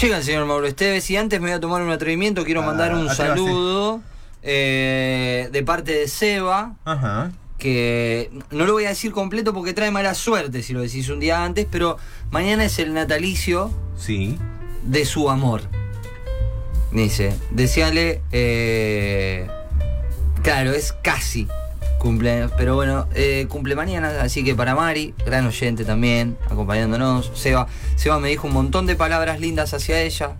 Llega el señor Mauro Esteves y antes me voy a tomar un atrevimiento, quiero Ah, mandar un saludo eh, de parte de Seba, Ajá. que no lo voy a decir completo porque trae mala suerte si lo decís un día antes, pero mañana es el natalicio Sí. de su amor. Dice, deseale, eh, claro, es casi cumpleaños, pero bueno, eh, cumple mañana, así que para Mari, gran oyente también, acompañándonos. Seba, Seba me dijo un montón de palabras lindas hacia ella,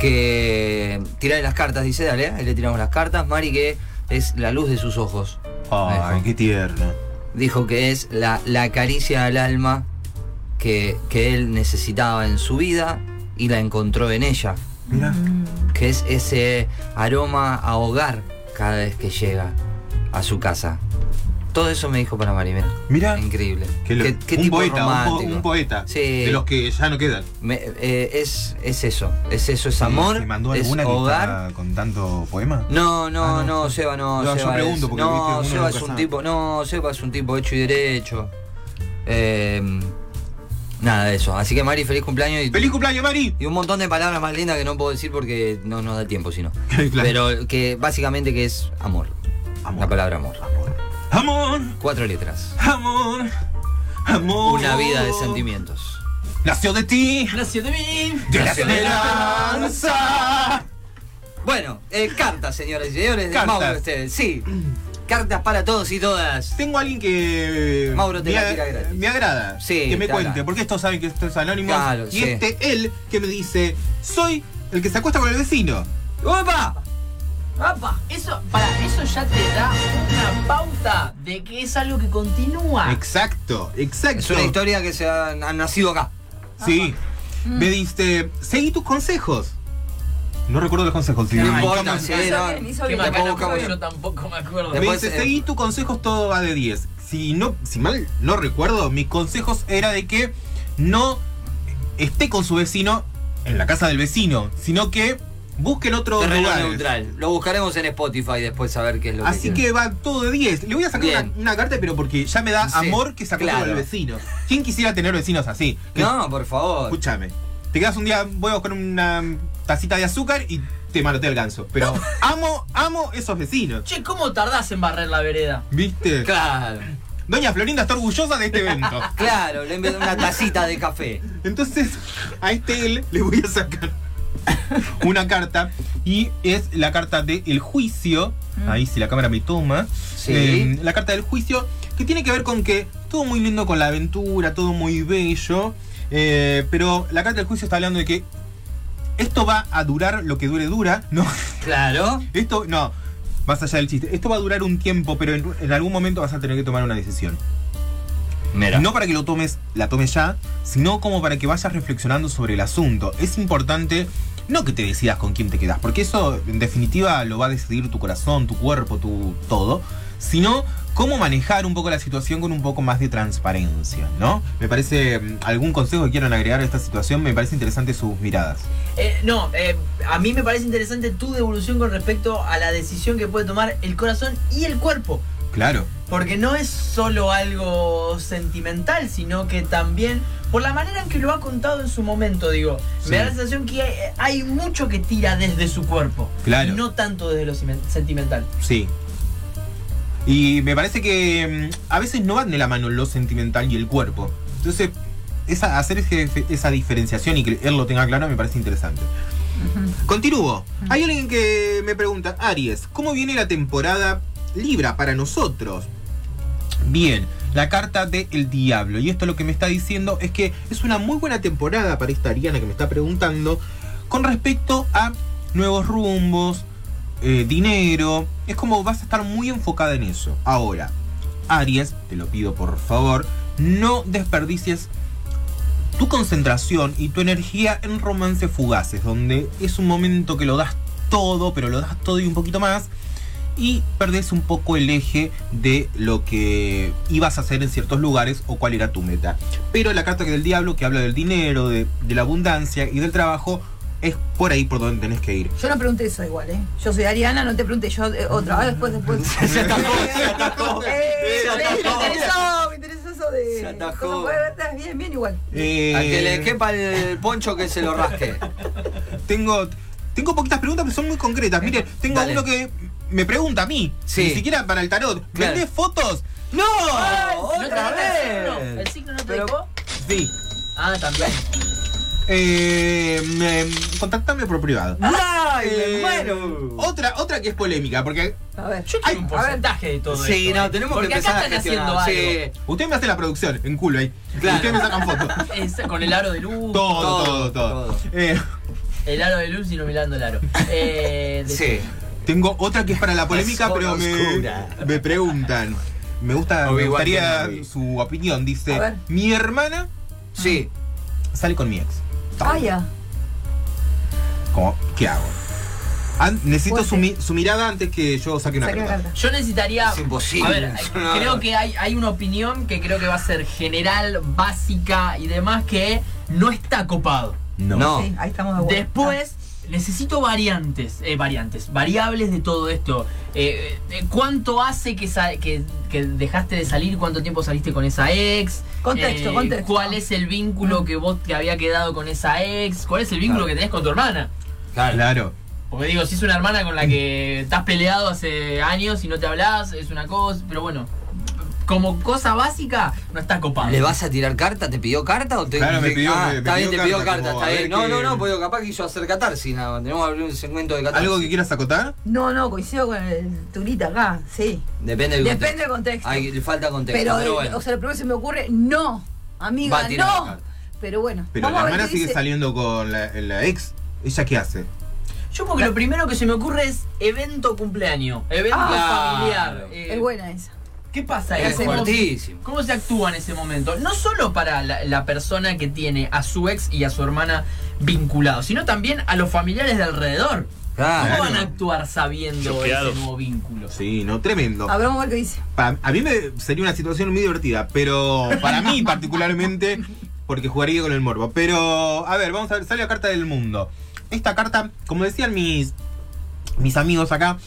que tirarle las cartas, dice, dale, ahí le tiramos las cartas. Mari que es la luz de sus ojos. Ay, qué tierno. Dijo que es la, la caricia al alma que, que él necesitaba en su vida y la encontró en ella Mira. que es ese aroma a hogar cada vez que llega a su casa. Todo eso me dijo para Mari, mira. Increíble. Qué lo- ¿Qué, qué un, tipo poeta, un, po- romántico. un poeta. Sí. De los que ya no quedan. Me- eh, es, es eso, es eso, es amor, ¿Se mandó es alguna que hogar. con tanto poema? No, no, Ah, no. Seba no. No, yo Seba pregunto es, porque, no, viste, Seba es un tipo, no, Seba es un tipo hecho y derecho. Eh, nada de eso. Así que Mari, feliz cumpleaños y, ¡Feliz cumpleaños, Mari! y un montón de palabras más lindas que no puedo decir porque no nos da tiempo, sino. Claro. Pero que básicamente que es amor. Amor. La palabra amor. Amor, Cuatro letras. amor, amor. Una vida de sentimientos. Nació de ti, Nació de mí. de la esperanza. Bueno, eh, cartas, señores y señores, de Cartas. Mauro ustedes. Sí. Cartas para todos y todas. Tengo a alguien que Mauro te me, la tira gratis. me agrada. Sí, que me te cuente, agrada. porque estos saben que esto es anónimo. Claro, y sí. este, él, que me dice, soy el que se acuesta con el vecino. ¡Opa! Apa, eso, para, eso ya te da una pauta de que es algo que continúa. Exacto, exacto. Es una historia que se ha, ha nacido acá. Sí. Me diste, seguí tus consejos. No recuerdo los consejos. sí, Hizo no. yo. tampoco me acuerdo. Me dice, seguí tus consejos, todo va de 10. Si, no, si mal no recuerdo, mis consejos era de que no esté con su vecino en la casa del vecino, sino que busquen otro Terreno lugar. neutral. Lo buscaremos en Spotify después a ver qué es lo que Así que va todo de 10. Le voy a sacar una, carta, pero porque ya me da Sí, amor que acuesta claro. con el vecino. ¿Quién quisiera tener vecinos así? No, por favor. Escúchame. Te quedas un día, voy a buscar una tacita de azúcar y te manotea el ganso. Pero amo, amo esos vecinos. Che, ¿cómo tardás en barrer la vereda? ¿Viste? Claro, Doña Florinda está orgullosa de este evento. claro, le envío una tacita de café. Entonces, a este él le voy a sacar una carta. Y es la carta del el juicio. Ahí si la cámara me toma. Sí. Eh, la carta del juicio. Que tiene que ver con que todo muy lindo con la aventura, todo muy bello. eh, pero la carta del juicio está hablando de que esto va a durar lo que dure dura. No, Claro. esto no. Más allá del chiste. Esto va a durar un tiempo, pero en, en algún momento vas a tener que tomar una decisión. Mira. No para que lo tomes, la tomes ya, sino como para que vayas reflexionando sobre el asunto. Es importante no que te decidas con quién te quedas, porque eso en definitiva lo va a decidir tu corazón, tu cuerpo, tu todo, sino cómo manejar un poco la situación con un poco más de transparencia, ¿no? Me parece mm, algún consejo que quieran agregar a esta situación, me parece interesante sus miradas. Eh, no, eh, a mí me parece interesante tu devolución con respecto a la decisión que puede tomar el corazón y el cuerpo. Claro. Porque no es solo algo sentimental, sino que también, por la manera en que lo ha contado en su momento, digo, Sí. me da la sensación que hay, hay mucho que tira desde su cuerpo. Claro. Y no tanto desde lo sentimental. Sí. Y me parece que mm, a veces no van de la mano lo sentimental y el cuerpo. Entonces, esa, hacer ese- esa diferenciación y que él lo tenga claro me parece interesante. Continúo. Hay alguien que me pregunta, Aries, ¿cómo viene la temporada Libra para nosotros? Bien, la carta de El Diablo. Y esto lo que me está diciendo es que es una muy buena temporada para esta Ariana que me está preguntando con respecto a nuevos rumbos, eh, dinero. Es como vas a estar muy enfocada en eso. Ahora, Aries, te lo pido por favor, no desperdicies tu concentración y tu energía en romances fugaces, donde es un momento que lo das todo, pero lo das todo y un poquito más, y perdés un poco el eje de lo que ibas a hacer en ciertos lugares o cuál era tu meta. Pero la carta que del diablo, que habla del dinero, de, de la abundancia y del trabajo, es por ahí por donde tenés que ir. Yo no pregunté eso igual, ¿eh? Yo soy Ariana, no te pregunté yo eh, otra vez, después, después. Se atajó, se atajó. Eh, Se me atajó. interesó, me interesó eso. de. Se atajó. cosas, bien, bien igual. Eh, Al que le quepa el poncho que se lo rasque. Tengo, tengo poquitas preguntas que son muy concretas. Mire, tengo Dale. uno que me pregunta a mí. Sí. Ni siquiera para el tarot. Claro. ¿Vendés fotos? ¡No! ¿No te ¡Otra dejó el signo? vez! ¿El signo no te Pero- dejó? Sí. Ah, también. Eh, me- contactame por privado. ¡Ay, Eh, muero! Otra, otra que es polémica, porque A ver. Yo Ay, quiero un a ver. porcentaje de todo Sí, esto. no, ¿eh? tenemos Porque que empezar acá a están gestionar. haciendo Sí. algo. usted me hace la producción, en culo ahí. Claro. Ustedes me sacan fotos. Es con el aro de luz. Todo, Todo, todo, todo. todo. Eh, El aro de luz y no mirando el aro. Eh, Sí. Tengo otra que es para la polémica, pero me, preguntan. Me gusta, me gustaría su opinión. Dice, mi hermana Sí. sale con mi ex. Ah, ya. Como, ¿Qué hago? An- necesito su, mi- su mirada antes que yo saque una Saqué la carta. carta. Yo necesitaría. Es imposible. A ver, No. creo que hay, hay una opinión que creo que va a ser general, básica y demás que no está copado. No. No. Sí, ahí estamos de acuerdo. Después, necesito variantes, eh, variantes, variables de todo esto. Eh, eh, ¿Cuánto hace que, sa- que, que dejaste de salir? ¿Cuánto tiempo saliste con esa ex? Contexto, Eh, contexto. ¿Cuál es el vínculo que vos te había quedado con esa ex? ¿Cuál es el vínculo Claro. que tenés con tu hermana? Claro. Claro. Porque digo, si es una hermana con la que estás peleado hace años y no te hablas, es una cosa, pero bueno, como cosa básica, no está copado. ¿Le vas a tirar carta? ¿Te pidió carta o te Claro, me pidió- Ah, me- me está bien, pidió te pidió carta, carta, como, está a bien. ver No, qué- no, no, porque capaz quiso hacer catarsis nada. Tenemos que abrir un segmento de catarsis. ¿Algo que quieras acotar? No, no, coincido con el turita acá, sí. Depende del contexto. Depende del contexto. Hay, le falta contexto. pero, Pero, eh, bueno. o sea, lo primero que se me ocurre, no. Va Amiga, a tirar la no. carta. Pero bueno, Pero vamos la a ver hermana qué sigue dice. saliendo con la, la ex. ¿Ella qué hace? Yo porque lo primero que se me ocurre es evento cumpleaños, evento Ah, familiar. eh, Es buena esa. ¿Qué pasa ahí? Es ¿Cómo- fuertísimo. ¿Cómo se actúa en ese momento? No solo para la, la persona que tiene a su ex y a su hermana vinculados, sino también a los familiares de alrededor. Claro. ¿Cómo van a actuar sabiendo ese nuevo vínculo? Sí, no, tremendo. A ver, vamos a ver qué dice. A mí me sería una situación muy divertida, pero para mí particularmente, porque jugaría con el morbo. Pero, a ver, vamos a ver, sale la carta del mundo. Esta carta, como decían mis, mis amigos acá,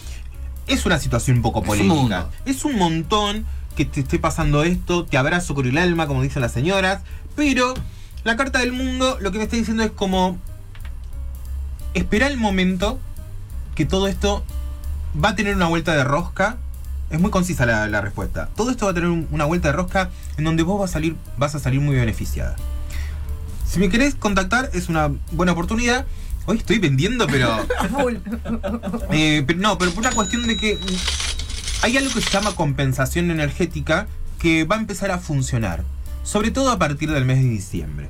es una situación un poco polémica. Es un montón que te esté pasando esto, te abrazo con el alma, como dicen las señoras, pero la carta del mundo lo que me está diciendo es como, espera el momento que todo esto va a tener una vuelta de rosca. Es muy concisa la, la respuesta. Todo esto va a tener un- una vuelta de rosca en donde vos vas a salir, vas a salir muy beneficiada. Si me querés contactar, es una buena oportunidad. Hoy estoy vendiendo, pero. Full. eh, pero no, pero por una cuestión de que mm, hay algo que se llama compensación energética que va a empezar a funcionar. Sobre todo a partir del mes de diciembre.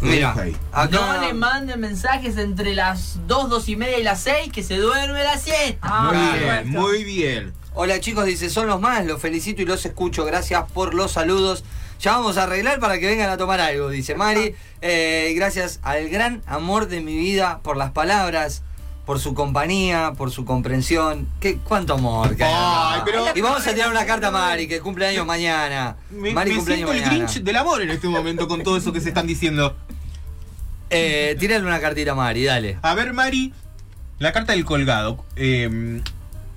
Mira, acá. No le manden mensajes entre las 2, 2 y media y las 6 que se duerme la siesta. Ah, muy bien, perfecto. muy bien. Hola chicos, dice, son los más, los felicito y los escucho, gracias por los saludos. Ya vamos a arreglar para que vengan a tomar algo, dice Mari. Eh, gracias al gran amor de mi vida por las palabras, por su compañía, por su comprensión. ¿Qué, ¿Cuánto amor? que Ay, pero- Y vamos a tirar una carta a Mari, que cumple años mañana. Me, Mari me cumpleaños siento el mañana. Grinch del amor en este momento con todo eso que se están diciendo. Eh, tírale una cartita a Mari, dale. A ver, Mari, la carta del colgado. Eh,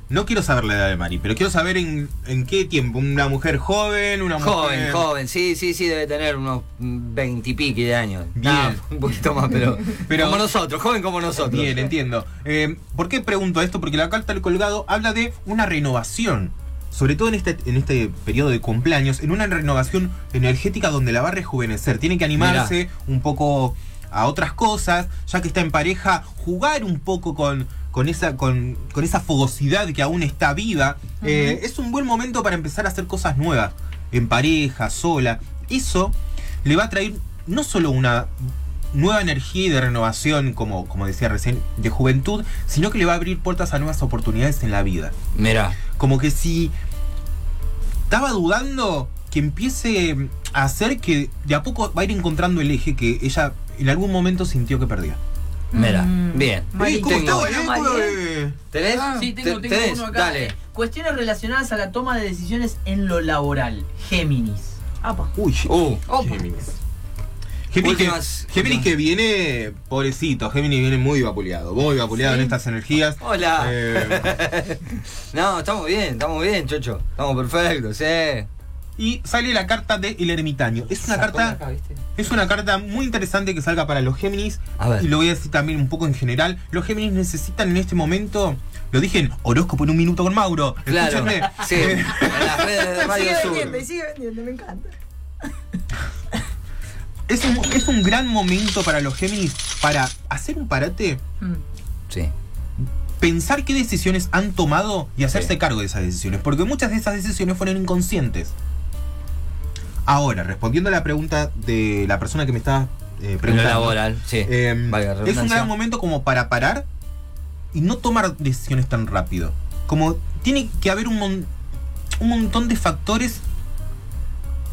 no quiero saber la edad de Mari, pero quiero saber en, en qué tiempo. ¿Una mujer joven? ¿Una Joven, mujer... joven, sí, sí, sí, debe tener unos veintipique de años. Bien. Un poquito más, pero, Pero- como nosotros, joven como nosotros. Bien, entiendo. Eh, ¿Por qué pregunto esto? Porque la carta del colgado habla de una renovación. Sobre todo en este, en este periodo de cumpleaños, en una renovación energética donde la va a rejuvenecer. Tiene que animarse un poco a otras cosas, ya que está en pareja, jugar un poco con, con, esa, con, con esa fogosidad que aún está viva. Eh, es un buen momento para empezar a hacer cosas nuevas, en pareja, sola. Eso le va a traer no solo una nueva energía y de renovación, como, como decía recién, de juventud, sino que le va a abrir puertas a nuevas oportunidades en la vida. Mira, Como que si estaba dudando, que empiece a hacer que de a poco va a ir encontrando el eje que ella en algún momento sintió que perdía. Mira, Mm. bien. Eh, ¿Cómo Tengo- Bueno, eh? Eh, ¿Tenés? Ah. Sí, tengo, Te- tengo tenés, uno acá. Dale. eh, cuestiones relacionadas a la toma de decisiones en lo laboral. Géminis. Apa. Uy, Opa. Géminis. Géminis, que, Últimas- Géminis que viene, pobrecito, Géminis viene muy vapuleado, muy vapuleado Sí. en estas energías. Hola. Eh, no, estamos bien, estamos bien, chocho. Estamos perfectos, sí. Y sale la carta de El Ermitaño. Es una carta. Es una carta muy interesante que salga para los Géminis. A ver. Y lo voy a decir también un poco en general. Los Géminis necesitan en este momento. Lo dije en horóscopo en un minuto con Mauro. Claro. Escúchenme. Sí, en las redes de Radio sigue Sur. vendiendo, sigue vendiendo, me encanta. es, un, es un gran momento para los Géminis para hacer un parate, Mm. Sí. pensar qué decisiones han tomado y hacerse Sí. cargo de esas decisiones. Porque muchas de esas decisiones fueron inconscientes. Ahora, respondiendo a la pregunta de la persona que me estaba eh, En lo preguntando. laboral, sí. Eh, la es un gran momento como para parar y no tomar decisiones tan rápido. Como tiene que haber un, mon- un montón de factores,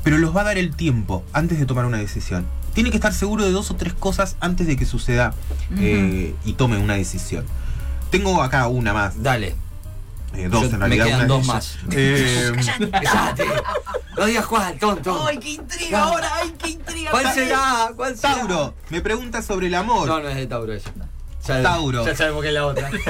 pero los va a dar el tiempo antes de tomar una decisión. Tiene que estar seguro de dos o tres cosas antes de que suceda eh, y tome una decisión. Tengo acá una más, Dale. Eh, dos Yo- en me realidad. quedan una de dos más. Eh, Cállate. No digas cuál, tonto. ¡Ay, qué intriga ahora! ¡Ay, qué intriga! ¿Cuál será? ¿Cuál será? Tauro, me pregunta sobre el amor. No, no es de Tauro ella. Ya- Tauro. Ya sabemos que es la otra.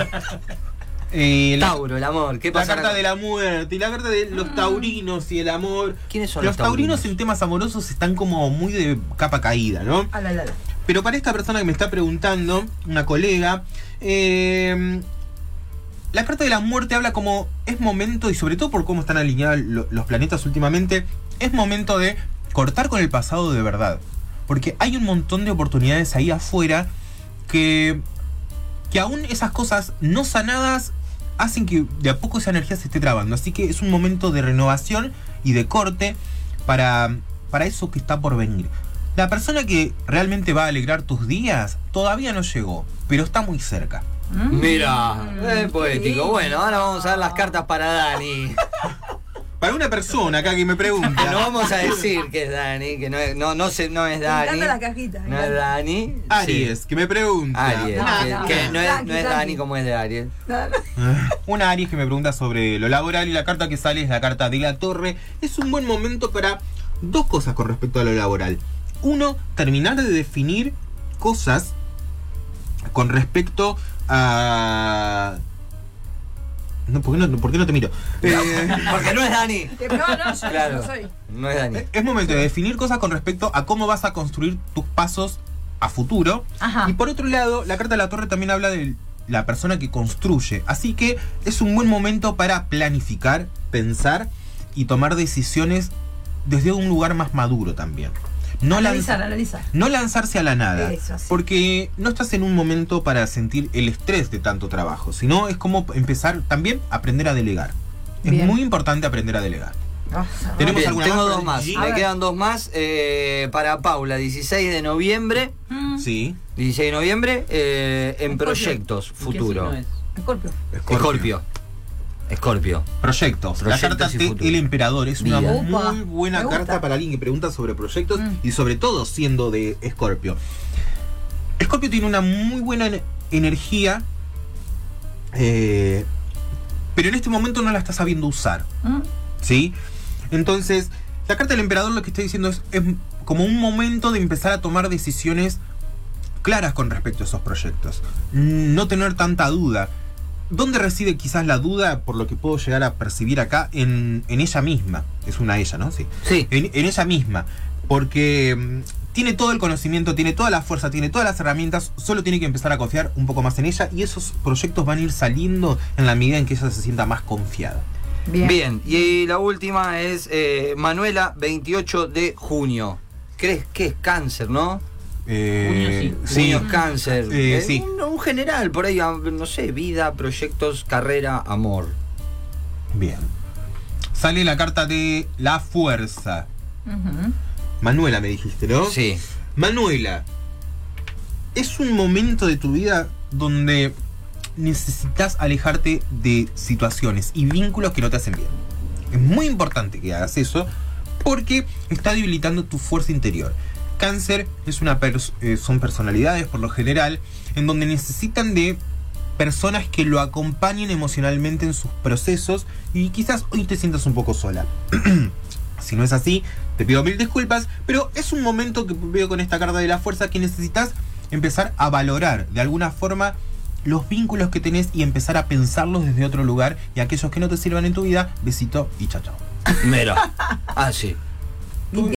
Eh, la- Tauro, el amor. ¿Qué La pasa? carta de la muerte y la carta de los taurinos y el amor. ¿Quiénes son los los taurinos? taurinos? en temas amorosos están como muy de capa caída, ¿no? A la, la, la. Pero para esta persona que me está preguntando, una colega, eh, la carta de la muerte habla como es momento, y sobre todo por cómo están alineados lo- los planetas últimamente, es momento de cortar con el pasado de verdad. Porque hay un montón de oportunidades ahí afuera que, que aún esas cosas no sanadas hacen que de a poco esa energía se esté trabando. Así que es un momento de renovación y de corte para, para eso que está por venir. La persona que realmente va a alegrar tus días todavía no llegó, pero está muy cerca. Mm. Mira, es poético. Bueno, ahora vamos a ver las cartas para Dani. Para una persona acá que me Que no pregunta, vamos a decir que es Dani, que no es, no, no, se- no es Me Dani. encanta la cajita. me No es. Dani. Aries, que me pregunta. Aries. No, que, no, que no. no es, no es. Dani como es de Aries. No, no. Una Aries que me pregunta sobre lo laboral y la carta que sale es la carta de la torre. Es un buen momento para dos cosas con respecto a lo laboral. Uno, terminar de definir cosas con respecto a... No, ¿por, qué no, por qué no te miro? Eh, Porque no es Dani. No, no, yo Claro. no soy. No es Dani. es momento de definir cosas con respecto a cómo vas a construir tus pasos a futuro. Ajá. Y por otro lado, la carta de la torre también habla de la persona que construye. Así que es un buen momento para planificar, pensar y tomar decisiones desde un lugar más maduro también. No, analizar, lanza- analizar. no lanzarse a la nada. Eso. Porque no estás en un momento para sentir el estrés de tanto trabajo, sino es como empezar también a aprender a delegar. Es muy importante aprender a delegar. Ah, Tenemos Bien, tengo más dos más. Me quedan dos más. eh, para Paula, 16 de noviembre. mm, Sí. 16 de noviembre eh, en Escorpio. proyectos ¿Qué futuro. signo es? Escorpio. Escorpio. Escorpio. Proyectos. La carta de. El Emperador es una Vida. Muy buena carta para alguien que pregunta sobre proyectos Mm. y sobre todo siendo de Escorpio. Escorpio tiene una muy buena ener- energía, eh, pero en este momento no la está sabiendo usar. Mm, ¿Sí? Entonces, la carta del emperador lo que está diciendo es, es como un momento de empezar a tomar decisiones claras con respecto a esos proyectos. No tener tanta duda. ¿Dónde reside quizás la duda, por lo que puedo llegar a percibir acá, en, en ella misma? Es una ella, ¿no? Sí. Sí. En, en ella misma. Porque mm, tiene todo el conocimiento, tiene toda la fuerza, tiene todas las herramientas, solo tiene que empezar a confiar un poco más en ella y esos proyectos van a ir saliendo en la medida en que ella se sienta más confiada. Bien. Bien, y la última es eh, Manuela, 28 de junio. ¿Crees que es cáncer, no? Eh, Junio, sí. Junio es cáncer. Eh, Eh, sí. Un, un general, por ahí, no sé, vida, proyectos, carrera, amor. Bien. Sale la carta de la fuerza. Manuela me dijiste, ¿no? Sí. Manuela, es un momento de tu vida donde necesitas alejarte de situaciones y vínculos que no te hacen bien. Es muy importante que hagas eso porque está debilitando tu fuerza interior. Cáncer es una eh, son personalidades por lo general en donde necesitan de personas que lo acompañen emocionalmente en sus procesos y quizás hoy te sientas un poco sola. si no es así, te pido mil disculpas, pero es un momento que veo con esta carta de la fuerza que necesitas empezar a valorar de alguna forma los vínculos que tenés y empezar a pensarlos desde otro lugar y aquellos que no te sirvan en tu vida, besito y chao chao. Mira. Ah, sí.